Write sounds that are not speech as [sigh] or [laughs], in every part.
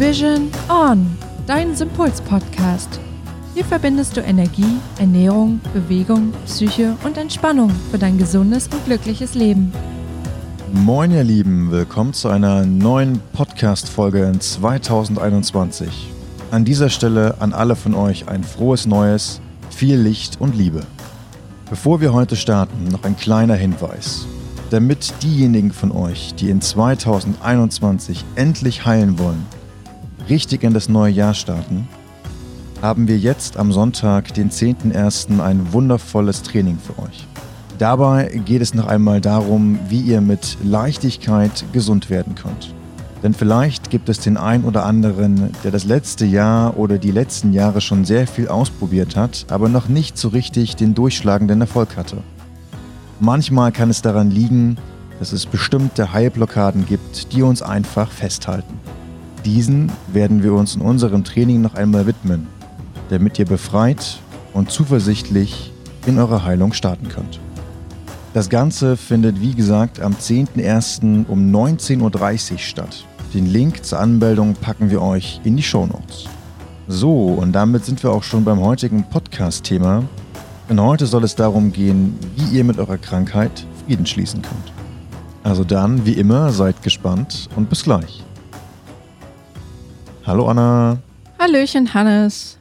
Vision On, dein Sympuls-Podcast. Hier verbindest du Energie, Ernährung, Bewegung, Psyche und Entspannung für dein gesundes und glückliches Leben. Moin ihr Lieben, willkommen zu einer neuen Podcast-Folge in 2021. An dieser Stelle an alle von euch ein frohes Neues, viel Licht und Liebe. Bevor wir heute starten, noch ein kleiner Hinweis. Damit diejenigen von euch, die in 2021 endlich heilen wollen, richtig in das neue Jahr starten, haben wir jetzt am Sonntag, den 10.01., ein wundervolles Training für euch. Dabei geht es noch einmal darum, wie ihr mit Leichtigkeit gesund werden könnt. Denn vielleicht gibt es den einen oder anderen, der das letzte Jahr oder die letzten Jahre schon sehr viel ausprobiert hat, aber noch nicht so richtig den durchschlagenden Erfolg hatte. Manchmal kann es daran liegen, dass es bestimmte Heilblockaden gibt, die uns einfach festhalten. Diesen werden wir uns in unserem Training noch einmal widmen, damit ihr befreit und zuversichtlich in eure Heilung starten könnt. Das Ganze findet wie gesagt am 10.01. um 19.30 Uhr statt. Den Link zur Anmeldung packen wir euch in die Show Notes. So, und damit sind wir auch schon beim heutigen Podcast-Thema. Denn heute soll es darum gehen, wie ihr mit eurer Krankheit Frieden schließen könnt. Also dann, wie immer, seid gespannt und bis gleich. Hallo Anna. Hallöchen, Hannes.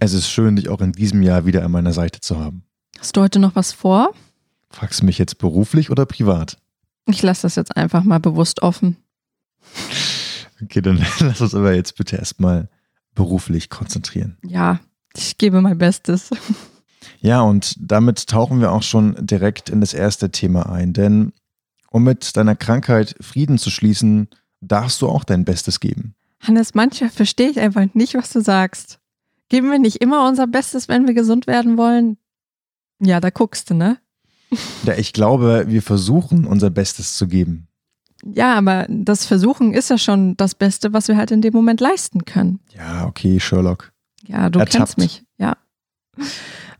Es ist schön, dich auch in diesem Jahr wieder an meiner Seite zu haben. Hast du heute noch was vor? Fragst du mich jetzt beruflich oder privat? Ich lasse das jetzt einfach mal bewusst offen. Okay, dann [laughs] lass uns aber jetzt bitte erstmal beruflich konzentrieren. Ja, ich gebe mein Bestes. Ja, und damit tauchen wir auch schon direkt in das erste Thema ein. Denn um mit deiner Krankheit Frieden zu schließen, darfst du auch dein Bestes geben. Hannes, manchmal verstehe ich einfach nicht, was du sagst. Geben wir nicht immer unser Bestes, wenn wir gesund werden wollen? Ja, da guckst du, ne? Ja, ich glaube, wir versuchen unser Bestes zu geben. Ja, aber das Versuchen ist ja schon das Beste, was wir halt in dem Moment leisten können. Ja, okay, Sherlock. Ja, du Ertappt. kennst mich, ja.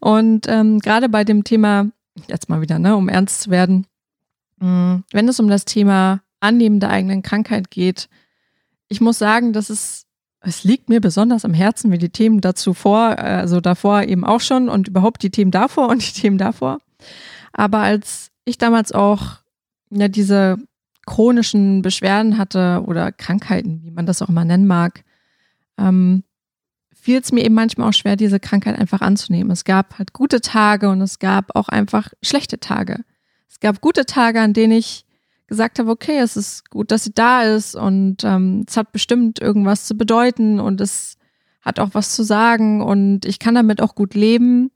Und ähm, gerade bei dem Thema, jetzt mal wieder, ne, um ernst zu werden, mh, wenn es um das Thema Annehmen der eigenen Krankheit geht, ich muss sagen, dass es, es liegt mir besonders am Herzen, wie die Themen dazu vor, also davor eben auch schon und überhaupt die Themen davor [laughs] und die Themen davor. Aber als ich damals auch ja, diese chronischen Beschwerden hatte oder Krankheiten, wie man das auch immer nennen mag, ähm, fiel es mir eben manchmal auch schwer, diese Krankheit einfach anzunehmen. Es gab halt gute Tage und es gab auch einfach schlechte Tage. Es gab gute Tage, an denen ich gesagt habe, okay, es ist gut, dass sie da ist und ähm, es hat bestimmt irgendwas zu bedeuten und es hat auch was zu sagen und ich kann damit auch gut leben.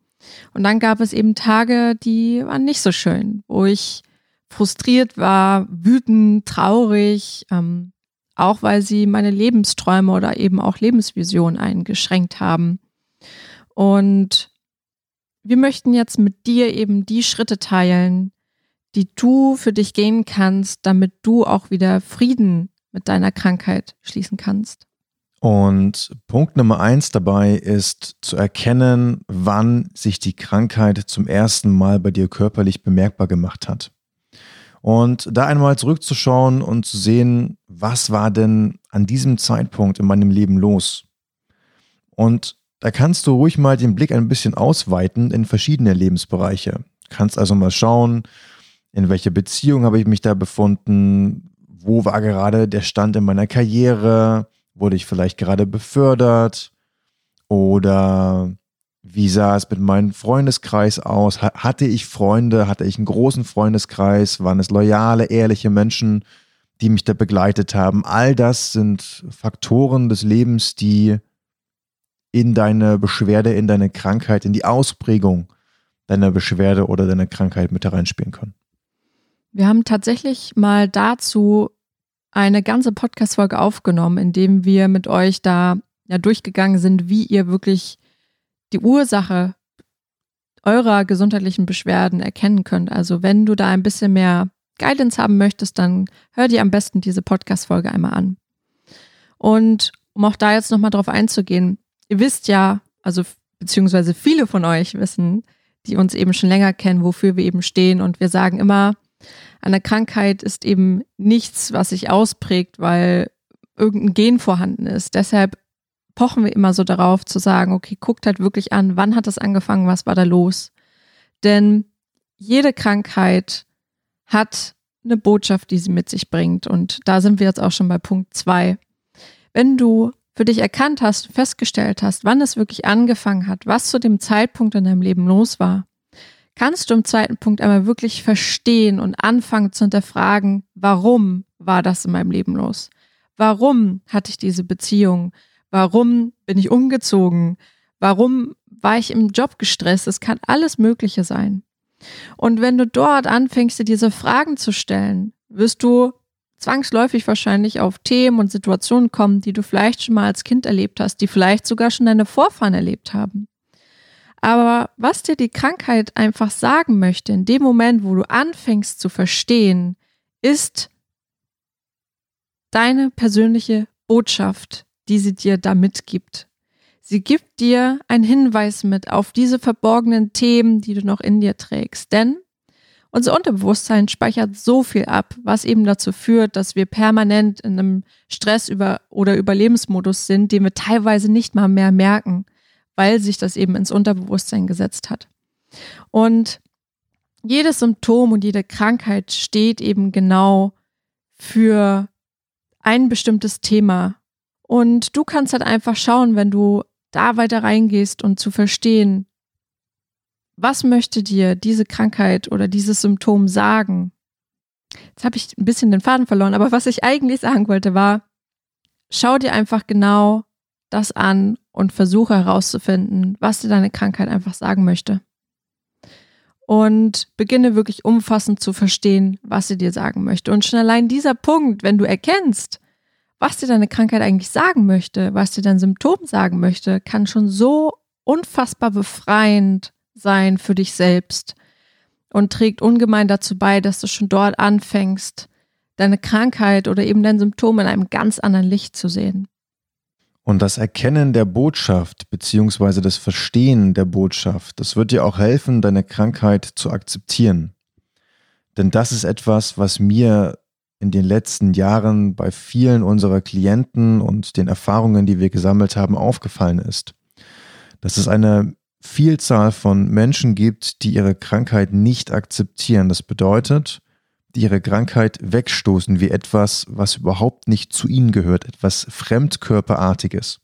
Und dann gab es eben Tage, die waren nicht so schön, wo ich frustriert war, wütend, traurig, ähm, auch weil sie meine Lebensträume oder eben auch Lebensvisionen eingeschränkt haben. Und wir möchten jetzt mit dir eben die Schritte teilen, die du für dich gehen kannst, damit du auch wieder Frieden mit deiner Krankheit schließen kannst. Und Punkt Nummer eins dabei ist zu erkennen, wann sich die Krankheit zum ersten Mal bei dir körperlich bemerkbar gemacht hat. Und da einmal zurückzuschauen und zu sehen, was war denn an diesem Zeitpunkt in meinem Leben los? Und da kannst du ruhig mal den Blick ein bisschen ausweiten in verschiedene Lebensbereiche. Kannst also mal schauen, in welcher Beziehung habe ich mich da befunden, wo war gerade der Stand in meiner Karriere, wurde ich vielleicht gerade befördert oder wie sah es mit meinem Freundeskreis aus? Ha- Hatte ich Freunde? Hatte ich einen großen Freundeskreis? Waren es loyale, ehrliche Menschen, die mich da begleitet haben? All das sind Faktoren des Lebens, die in deine Beschwerde, in deine Krankheit, in die Ausprägung deiner Beschwerde oder deiner Krankheit mit hereinspielen können. Wir haben tatsächlich mal dazu eine ganze Podcast-Folge aufgenommen, in dem wir mit euch da ja durchgegangen sind, wie ihr wirklich die Ursache eurer gesundheitlichen Beschwerden erkennen könnt. Also wenn du da ein bisschen mehr Guidance haben möchtest, dann hör dir am besten diese Podcast-Folge einmal an. Und um auch da jetzt nochmal drauf einzugehen, ihr wisst ja, also beziehungsweise viele von euch wissen, die uns eben schon länger kennen, wofür wir eben stehen. Und wir sagen immer, eine Krankheit ist eben nichts, was sich ausprägt, weil irgendein Gen vorhanden ist. Deshalb pochen wir immer so darauf zu sagen, okay, guckt halt wirklich an, wann hat das angefangen, was war da los? Denn jede Krankheit hat eine Botschaft, die sie mit sich bringt. Und da sind wir jetzt auch schon bei Punkt zwei. Wenn du für dich erkannt hast, festgestellt hast, wann es wirklich angefangen hat, was zu dem Zeitpunkt in deinem Leben los war, kannst du im zweiten Punkt einmal wirklich verstehen und anfangen zu hinterfragen, warum war das in meinem Leben los? Warum hatte ich diese Beziehung? Warum bin ich umgezogen? Warum war ich im Job gestresst? Es kann alles Mögliche sein. Und wenn du dort anfängst, dir diese Fragen zu stellen, wirst du zwangsläufig wahrscheinlich auf Themen und Situationen kommen, die du vielleicht schon mal als Kind erlebt hast, die vielleicht sogar schon deine Vorfahren erlebt haben. Aber was dir die Krankheit einfach sagen möchte, in dem Moment, wo du anfängst zu verstehen, ist deine persönliche Botschaft, die sie dir da mitgibt. Sie gibt dir einen Hinweis mit auf diese verborgenen Themen, die du noch in dir trägst. Denn unser Unterbewusstsein speichert so viel ab, was eben dazu führt, dass wir permanent in einem Stress- über oder Überlebensmodus sind, den wir teilweise nicht mal mehr merken, weil sich das eben ins Unterbewusstsein gesetzt hat. Und jedes Symptom und jede Krankheit steht eben genau für ein bestimmtes Thema. Und du kannst halt einfach schauen, wenn du da weiter reingehst und zu verstehen, was möchte dir diese Krankheit oder dieses Symptom sagen? Jetzt habe ich ein bisschen den Faden verloren, aber was ich eigentlich sagen wollte war, schau dir einfach genau das an und versuche herauszufinden, was dir deine Krankheit einfach sagen möchte. Und beginne wirklich umfassend zu verstehen, was sie dir sagen möchte. Und schon allein dieser Punkt, wenn du erkennst, was dir deine Krankheit eigentlich sagen möchte, was dir dein Symptom sagen möchte, kann schon so unfassbar befreiend sein für dich selbst und trägt ungemein dazu bei, dass du schon dort anfängst, deine Krankheit oder eben dein Symptom in einem ganz anderen Licht zu sehen. Und das Erkennen der Botschaft beziehungsweise das Verstehen der Botschaft, das wird dir auch helfen, deine Krankheit zu akzeptieren. Denn das ist etwas, was mir in den letzten Jahren bei vielen unserer Klienten und den Erfahrungen, die wir gesammelt haben, aufgefallen ist. Dass es eine Vielzahl von Menschen gibt, die ihre Krankheit nicht akzeptieren. Das bedeutet, ihre Krankheit wegstoßen wie etwas, was überhaupt nicht zu ihnen gehört, etwas Fremdkörperartiges.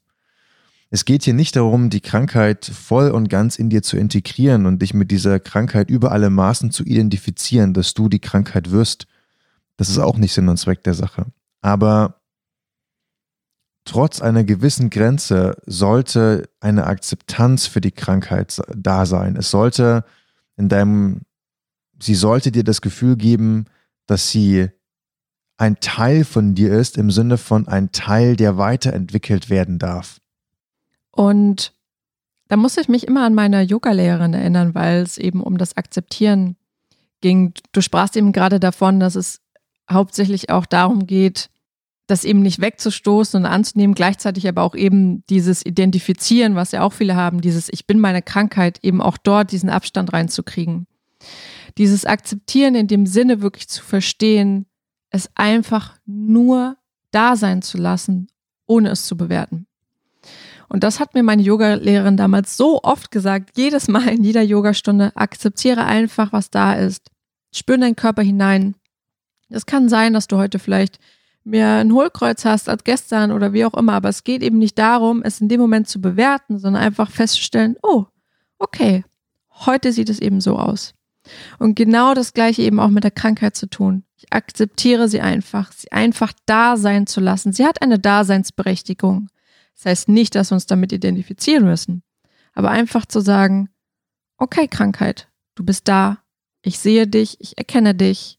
Es geht hier nicht darum, die Krankheit voll und ganz in dir zu integrieren und dich mit dieser Krankheit über alle Maßen zu identifizieren, dass du die Krankheit wirst. Das ist auch nicht Sinn und Zweck der Sache. Aber trotz einer gewissen Grenze sollte eine Akzeptanz für die Krankheit da sein. Es sollte in deinem, sie sollte dir das Gefühl geben, dass sie ein Teil von dir ist, im Sinne von ein Teil, der weiterentwickelt werden darf. Und da muss ich mich immer an meine Yoga-Lehrerin erinnern, weil es eben um das Akzeptieren ging. Du sprachst eben gerade davon, dass es hauptsächlich auch darum geht, das eben nicht wegzustoßen und anzunehmen, gleichzeitig aber auch eben dieses Identifizieren, was ja auch viele haben, dieses Ich bin meine Krankheit, eben auch dort diesen Abstand reinzukriegen. Dieses Akzeptieren in dem Sinne wirklich zu verstehen, es einfach nur da sein zu lassen, ohne es zu bewerten. Und das hat mir meine Yogalehrerin damals so oft gesagt, jedes Mal in jeder Yogastunde, akzeptiere einfach, was da ist. Spür in deinen Körper hinein, es kann sein, dass du heute vielleicht mehr ein Hohlkreuz hast als gestern oder wie auch immer, aber es geht eben nicht darum, es in dem Moment zu bewerten, sondern einfach festzustellen, oh, okay, heute sieht es eben so aus. Und genau das gleiche eben auch mit der Krankheit zu tun. Ich akzeptiere sie einfach, sie einfach da sein zu lassen. Sie hat eine Daseinsberechtigung. Das heißt nicht, dass wir uns damit identifizieren müssen, aber einfach zu sagen, okay, Krankheit, du bist da, ich sehe dich, ich erkenne dich,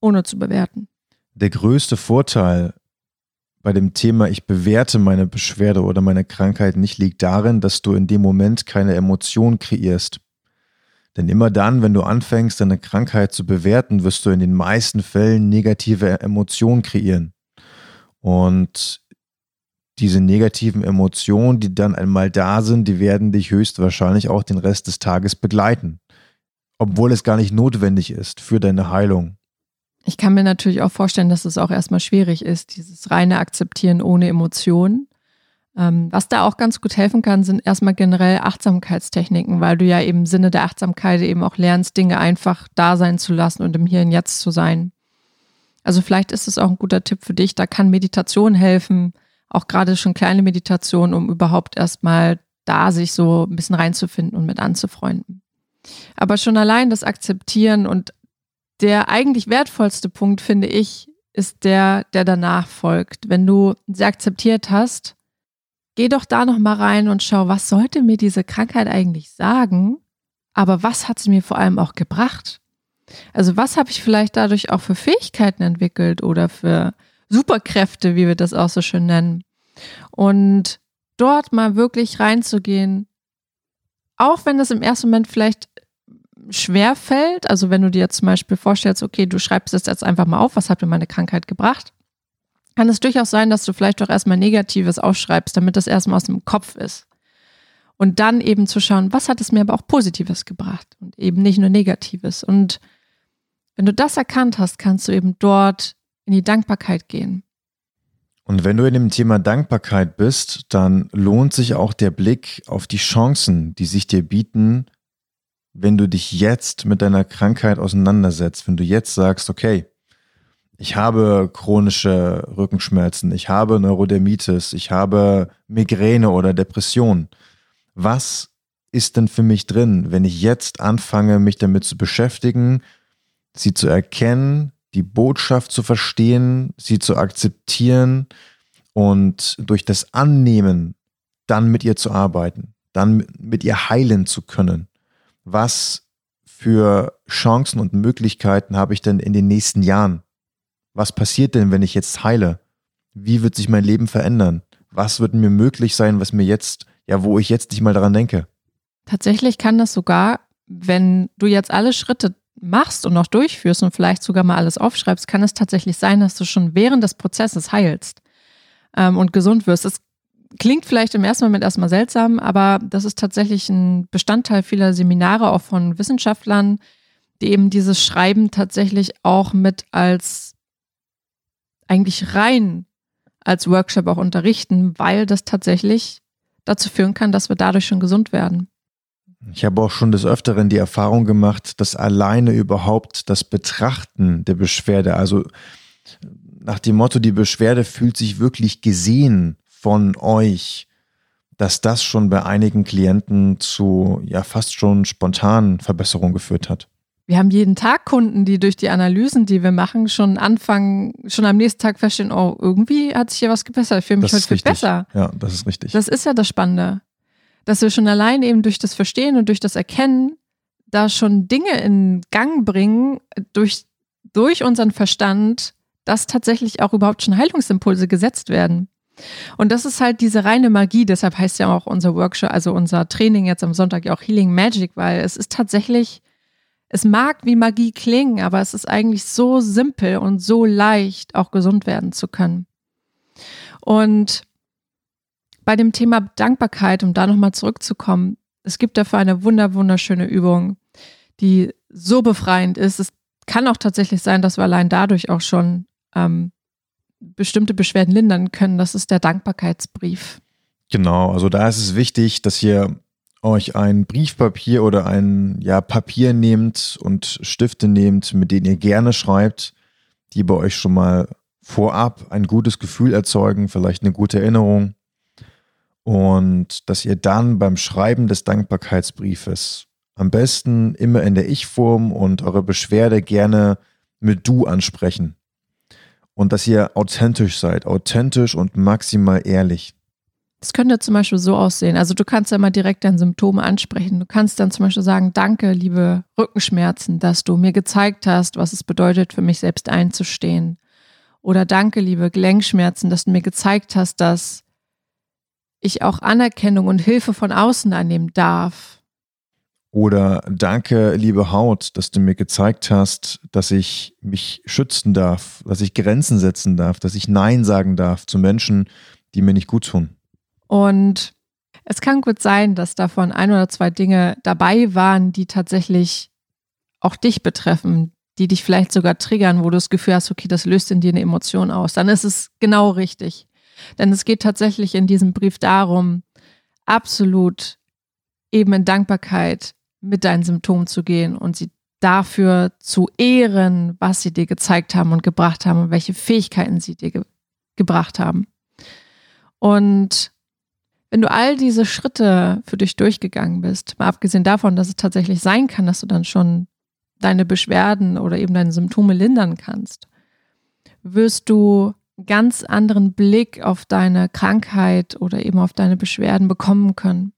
ohne zu bewerten. Der größte Vorteil bei dem Thema, ich bewerte meine Beschwerde oder meine Krankheit nicht, liegt darin, dass du in dem Moment keine Emotion kreierst. Denn immer dann, wenn du anfängst, deine Krankheit zu bewerten, wirst du in den meisten Fällen negative Emotionen kreieren. Und diese negativen Emotionen, die dann einmal da sind, die werden dich höchstwahrscheinlich auch den Rest des Tages begleiten. Obwohl es gar nicht notwendig ist für deine Heilung. Ich kann mir natürlich auch vorstellen, dass es auch erstmal schwierig ist, dieses reine Akzeptieren ohne Emotionen. Ähm, was da auch ganz gut helfen kann, sind erstmal generell Achtsamkeitstechniken, weil du ja im Sinne der Achtsamkeit eben auch lernst, Dinge einfach da sein zu lassen und im Hier und Jetzt zu sein. Also vielleicht ist es auch ein guter Tipp für dich. Da kann Meditation helfen, auch gerade schon kleine Meditation, um überhaupt erstmal da sich so ein bisschen reinzufinden und mit anzufreunden. Aber schon allein das Akzeptieren und der eigentlich wertvollste Punkt, finde ich, ist der, der danach folgt. Wenn du sie akzeptiert hast, geh doch da noch mal rein und schau, was sollte mir diese Krankheit eigentlich sagen? Aber was hat sie mir vor allem auch gebracht? Also was habe ich vielleicht dadurch auch für Fähigkeiten entwickelt oder für Superkräfte, wie wir das auch so schön nennen? Und dort mal wirklich reinzugehen, auch wenn das im ersten Moment vielleicht schwer fällt, also wenn du dir zum Beispiel vorstellst, okay, du schreibst jetzt einfach mal auf, was hat mir meine Krankheit gebracht, kann es durchaus sein, dass du vielleicht auch erstmal Negatives aufschreibst, damit das erstmal aus dem Kopf ist. Und dann eben zu schauen, was hat es mir aber auch Positives gebracht und eben nicht nur Negatives. Und wenn du das erkannt hast, kannst du eben dort in die Dankbarkeit gehen. Und wenn du in dem Thema Dankbarkeit bist, dann lohnt sich auch der Blick auf die Chancen, die sich dir bieten, wenn du dich jetzt mit deiner Krankheit auseinandersetzt, wenn du jetzt sagst, okay, ich habe chronische Rückenschmerzen, ich habe Neurodermitis, ich habe Migräne oder Depression. Was ist denn für mich drin, wenn ich jetzt anfange, mich damit zu beschäftigen, sie zu erkennen, die Botschaft zu verstehen, sie zu akzeptieren und durch das Annehmen dann mit ihr zu arbeiten, dann mit ihr heilen zu können. Was für Chancen und Möglichkeiten habe ich denn in den nächsten Jahren? Was passiert denn, wenn ich jetzt heile? Wie wird sich mein Leben verändern? Was wird mir möglich sein, was mir jetzt, ja, wo ich jetzt nicht mal daran denke? Tatsächlich kann das sogar, wenn du jetzt alle Schritte machst und noch durchführst und vielleicht sogar mal alles aufschreibst, kann es tatsächlich sein, dass du schon während des Prozesses heilst ähm, und gesund wirst. Es klingt vielleicht im ersten Moment erstmal seltsam, aber das ist tatsächlich ein Bestandteil vieler Seminare, auch von Wissenschaftlern, die eben dieses Schreiben tatsächlich auch mit als eigentlich rein als Workshop auch unterrichten, weil das tatsächlich dazu führen kann, dass wir dadurch schon gesund werden. Ich habe auch schon des Öfteren die Erfahrung gemacht, dass alleine überhaupt das Betrachten der Beschwerde, also nach dem Motto, die Beschwerde fühlt sich wirklich gesehen von euch, dass das schon bei einigen Klienten zu ja fast schon spontanen Verbesserungen geführt hat. Wir haben jeden Tag Kunden, die durch die Analysen, die wir machen, schon anfangen, schon am nächsten Tag feststellen, oh, irgendwie hat sich hier was gebessert. Ich fühle mich das heute viel besser. Ja, das ist richtig. Das ist ja das Spannende dass wir schon allein eben durch das Verstehen und durch das Erkennen da schon Dinge in Gang bringen, durch, durch unseren Verstand, dass tatsächlich auch überhaupt schon Heilungsimpulse gesetzt werden. Und das ist halt diese reine Magie, deshalb heißt ja auch unser Workshop, also unser Training jetzt am Sonntag ja auch Healing Magic, weil es ist tatsächlich, es mag wie Magie klingen, aber es ist eigentlich so simpel und so leicht, auch gesund werden zu können. Und bei dem Thema Dankbarkeit, um da nochmal zurückzukommen, es gibt dafür eine wunder, wunderschöne Übung, die so befreiend ist. Es kann auch tatsächlich sein, dass wir allein dadurch auch schon ähm, bestimmte Beschwerden lindern können. Das ist der Dankbarkeitsbrief. Genau, also da ist es wichtig, dass ihr euch ein Briefpapier oder ein ja, Papier nehmt und Stifte nehmt, mit denen ihr gerne schreibt, die bei euch schon mal vorab ein gutes Gefühl erzeugen, vielleicht eine gute Erinnerung und dass ihr dann beim Schreiben des Dankbarkeitsbriefes am besten immer in der Ich-Form und eure Beschwerde gerne mit Du ansprechen. Und dass ihr authentisch seid, authentisch und maximal ehrlich. Das könnte zum Beispiel so aussehen. Also du kannst ja mal direkt deine Symptome ansprechen. Du kannst dann zum Beispiel sagen, danke, liebe Rückenschmerzen, dass du mir gezeigt hast, was es bedeutet, für mich selbst einzustehen. Oder danke, liebe Gelenkschmerzen, dass du mir gezeigt hast, dass ich auch Anerkennung und Hilfe von außen annehmen darf. Oder danke, liebe Haut, dass du mir gezeigt hast, dass ich mich schützen darf, dass ich Grenzen setzen darf, dass ich Nein sagen darf zu Menschen, die mir nicht gut tun. Und es kann gut sein, dass davon ein oder zwei Dinge dabei waren, die tatsächlich auch dich betreffen, die dich vielleicht sogar triggern, wo du das Gefühl hast, okay, das löst in dir eine Emotion aus, dann ist es genau richtig. Denn es geht tatsächlich in diesem Brief darum, absolut eben in Dankbarkeit mit deinen Symptomen zu gehen und sie dafür zu ehren, was sie dir gezeigt haben und gebracht haben und welche Fähigkeiten sie dir ge gebracht haben. Und wenn du all diese Schritte für dich durchgegangen bist, mal abgesehen davon, dass es tatsächlich sein kann, dass du dann schon deine Beschwerden oder eben deine Symptome lindern kannst, wirst du einen ganz anderen Blick auf deine Krankheit oder eben auf deine Beschwerden bekommen können.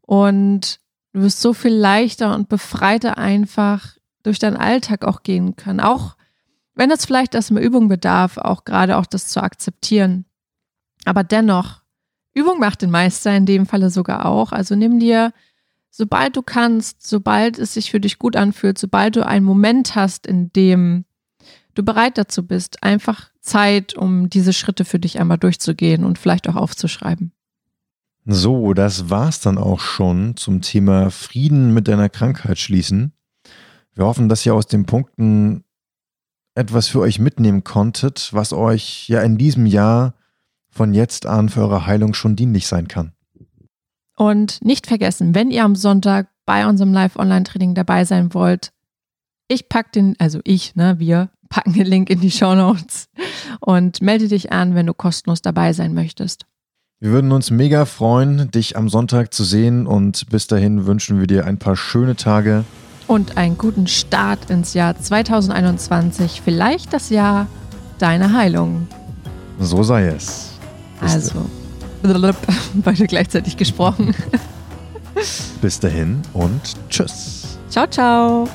Und du wirst so viel leichter und befreiter einfach durch deinen Alltag auch gehen können. Auch wenn es vielleicht erstmal Übung bedarf, auch gerade auch das zu akzeptieren. Aber dennoch Übung macht den Meister in dem Falle sogar auch. Also nimm dir, sobald du kannst, sobald es sich für dich gut anfühlt, sobald du einen Moment hast, in dem du bereit dazu bist, einfach Zeit, um diese Schritte für dich einmal durchzugehen und vielleicht auch aufzuschreiben. So, das war's dann auch schon zum Thema Frieden mit deiner Krankheit schließen. Wir hoffen, dass ihr aus den Punkten etwas für euch mitnehmen konntet, was euch ja in diesem Jahr von jetzt an für eure Heilung schon dienlich sein kann. Und nicht vergessen, wenn ihr am Sonntag bei unserem Live-Online-Training dabei sein wollt, ich packe den, also ich, ne, wir packen den Link in die Show Notes und melde dich an, wenn du kostenlos dabei sein möchtest. Wir würden uns mega freuen, dich am Sonntag zu sehen und bis dahin wünschen wir dir ein paar schöne Tage. Und einen guten Start ins Jahr 2021, vielleicht das Jahr deiner Heilung. So sei es. Also, [laughs] beide gleichzeitig gesprochen. Bis dahin und tschüss. Ciao, ciao.